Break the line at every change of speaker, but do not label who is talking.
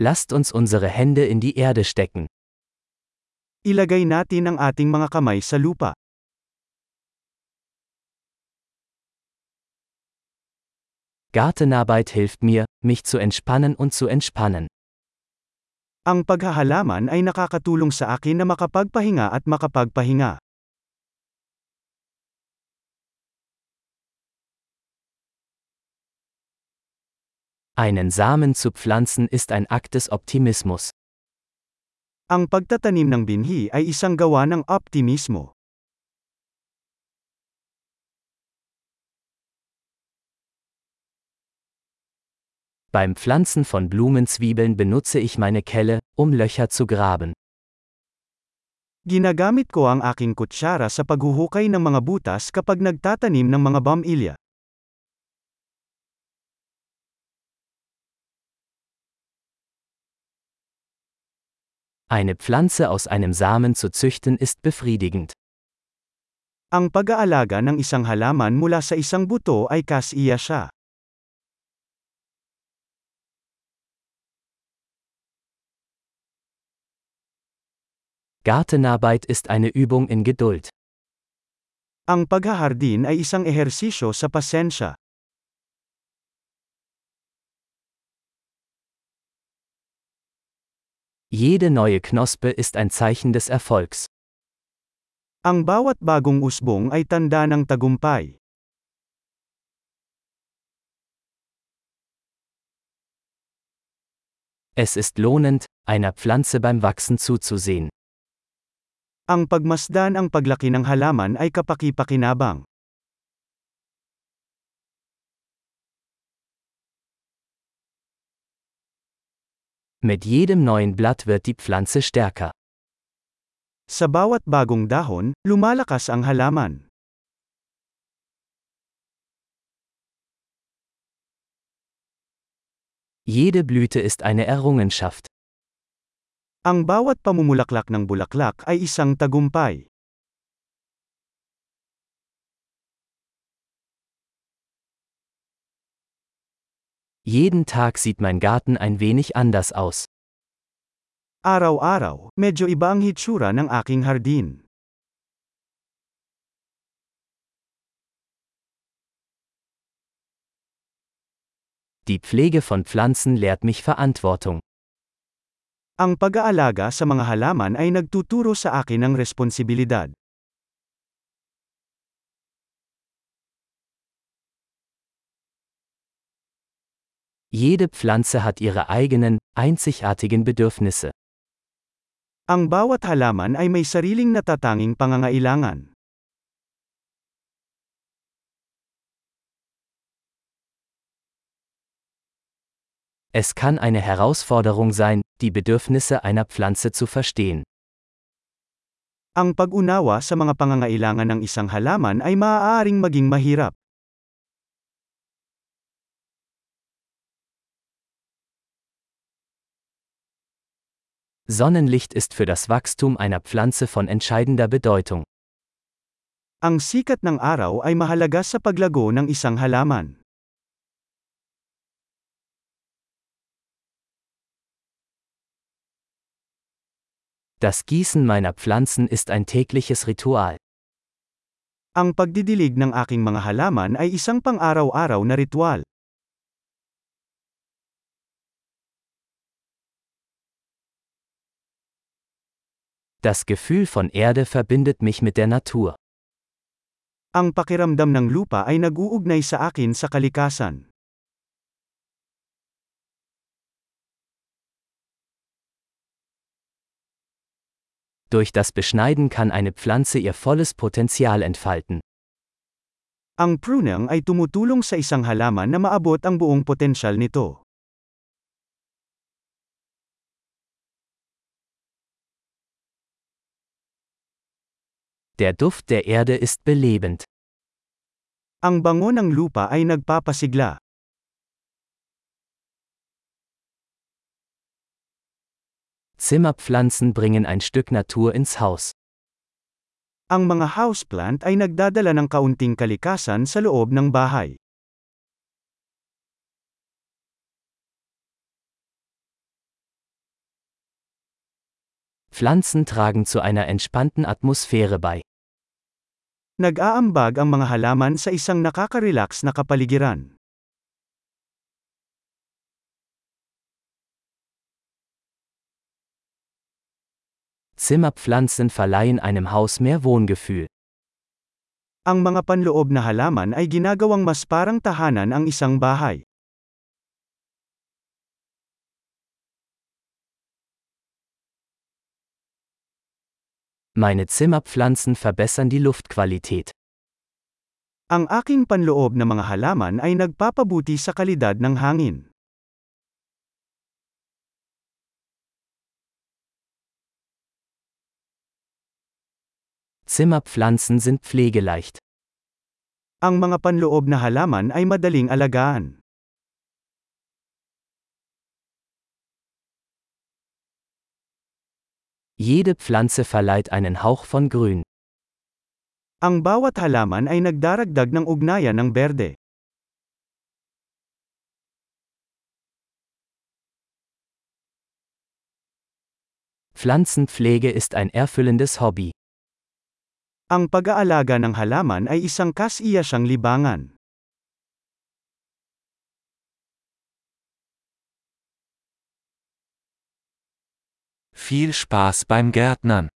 Lasst uns unsere Hände in die Erde stecken.
Ilagay natin ang ating mga kamay sa lupa.
Gartenarbeit hilft mir, mich zu entspannen und zu entspannen.
Ang paghahalaman ay nakakatulong sa akin na makapagpahinga at makapagpahinga.
Einen Samen zu pflanzen ist ein Akt des Optimismus.
Ang pagtatanim ng binhi ay isang gawa ng optimismo.
Beim Pflanzen von Blumenzwiebeln benutze ich meine Kelle, um Löcher zu graben.
Ginagamit ko ang aking kutsara sa paghuhukay ng mga butas kapag nagtatanim ng mga bamilya.
Eine Pflanze aus einem Samen zu züchten ist befriedigend.
Ang pag-aalaga ng isang halaman mula sa isang buto ay kasiya siya.
Gartenarbeit ist eine Übung in Geduld.
Ang paghahardin ay isang ehersisyo sa pasensya.
Jede neue Knospe ist ein Zeichen des Erfolgs.
Ang bawat bagong usbong ay tanda ng tagumpay.
Es ist lohnend, einer Pflanze beim Wachsen zuzusehen.
Ang pagmasdan ang paglaki ng halaman ay kapaki-pakinabang.
Mit jedem neuen Blatt wird die Pflanze stärker.
Sa bawat bagong dahon, lumalakas ang halaman.
Jede Blüte ist eine Errungenschaft.
Ang bawat pamumulaklak ng bulaklak ay isang tagumpay.
Jeden Tag sieht mein Garten ein wenig anders aus.
Araw-araw, medyo iba ang hitsura ng aking hardin.
Die Pflege von Pflanzen lehrt mich Verantwortung.
Ang pag-aalaga sa mga halaman ay nagtuturo sa akin ng responsibilidad.
Jede Pflanze hat ihre eigenen, einzigartigen Bedürfnisse.
Ang bawat halaman ay may sariling natatanging pangangailangan.
Es kann eine Herausforderung sein, die Bedürfnisse einer Pflanze zu verstehen.
Ang pag-unawa sa mga pangangailangan ng isang halaman ay maaaring maging mahirap.
Sonnenlicht ist für das Wachstum einer Pflanze von entscheidender Bedeutung.
Ang sikat ng araw ay mahalaga sa paglago ng isang halaman.
Das Gießen meiner Pflanzen ist ein tägliches Ritual.
Ang pagdidilig ng aking mga halaman ay isang pang-araw-araw na ritual.
Das Gefühl von Erde verbindet mich mit der Natur.
Ang pakiramdam ng lupa ay nag-uugnay sa akin sa kalikasan.
Durch das Beschneiden kann eine Pflanze ihr volles Potenzial entfalten.
Ang pruning ay tumutulong sa isang halaman na maabot ang buong potensyal nito.
Der Duft der Erde ist belebend.
Ang bango ng lupa ay nagpapasigla.
Zimmerpflanzen bringen ein Stück Natur ins Haus.
Ang mga houseplant ay nagdadala ng kaunting kalikasan sa loob ng bahay.
Pflanzen tragen zu einer entspannten Atmosphäre bei.
Nag-aambag ang mga halaman sa isang nakaka-relax na kapaligiran.
Zimmerpflanzen verleihen einem Haus mehr Wohngefühl.
Ang mga panloob na halaman ay ginagawang mas parang tahanan ang isang bahay.
Meine Zimmerpflanzen verbessern die Luftqualität.
Ang aking panloob na mga halaman ay nagpapabuti sa kalidad ng hangin.
Zimmerpflanzen sind pflegeleicht.
Ang mga panloob na halaman ay madaling alagaan.
Jede Pflanze verleiht einen Hauch von Grün.
Ang bawat halaman ay nagdaragdag ng ugnayan ng berde.
Pflanzenpflege ist ein erfüllendes Hobby.
Ang pag-aalaga ng halaman ay isang kas-iyasang libangan.
Viel Spaß beim Gärtnern.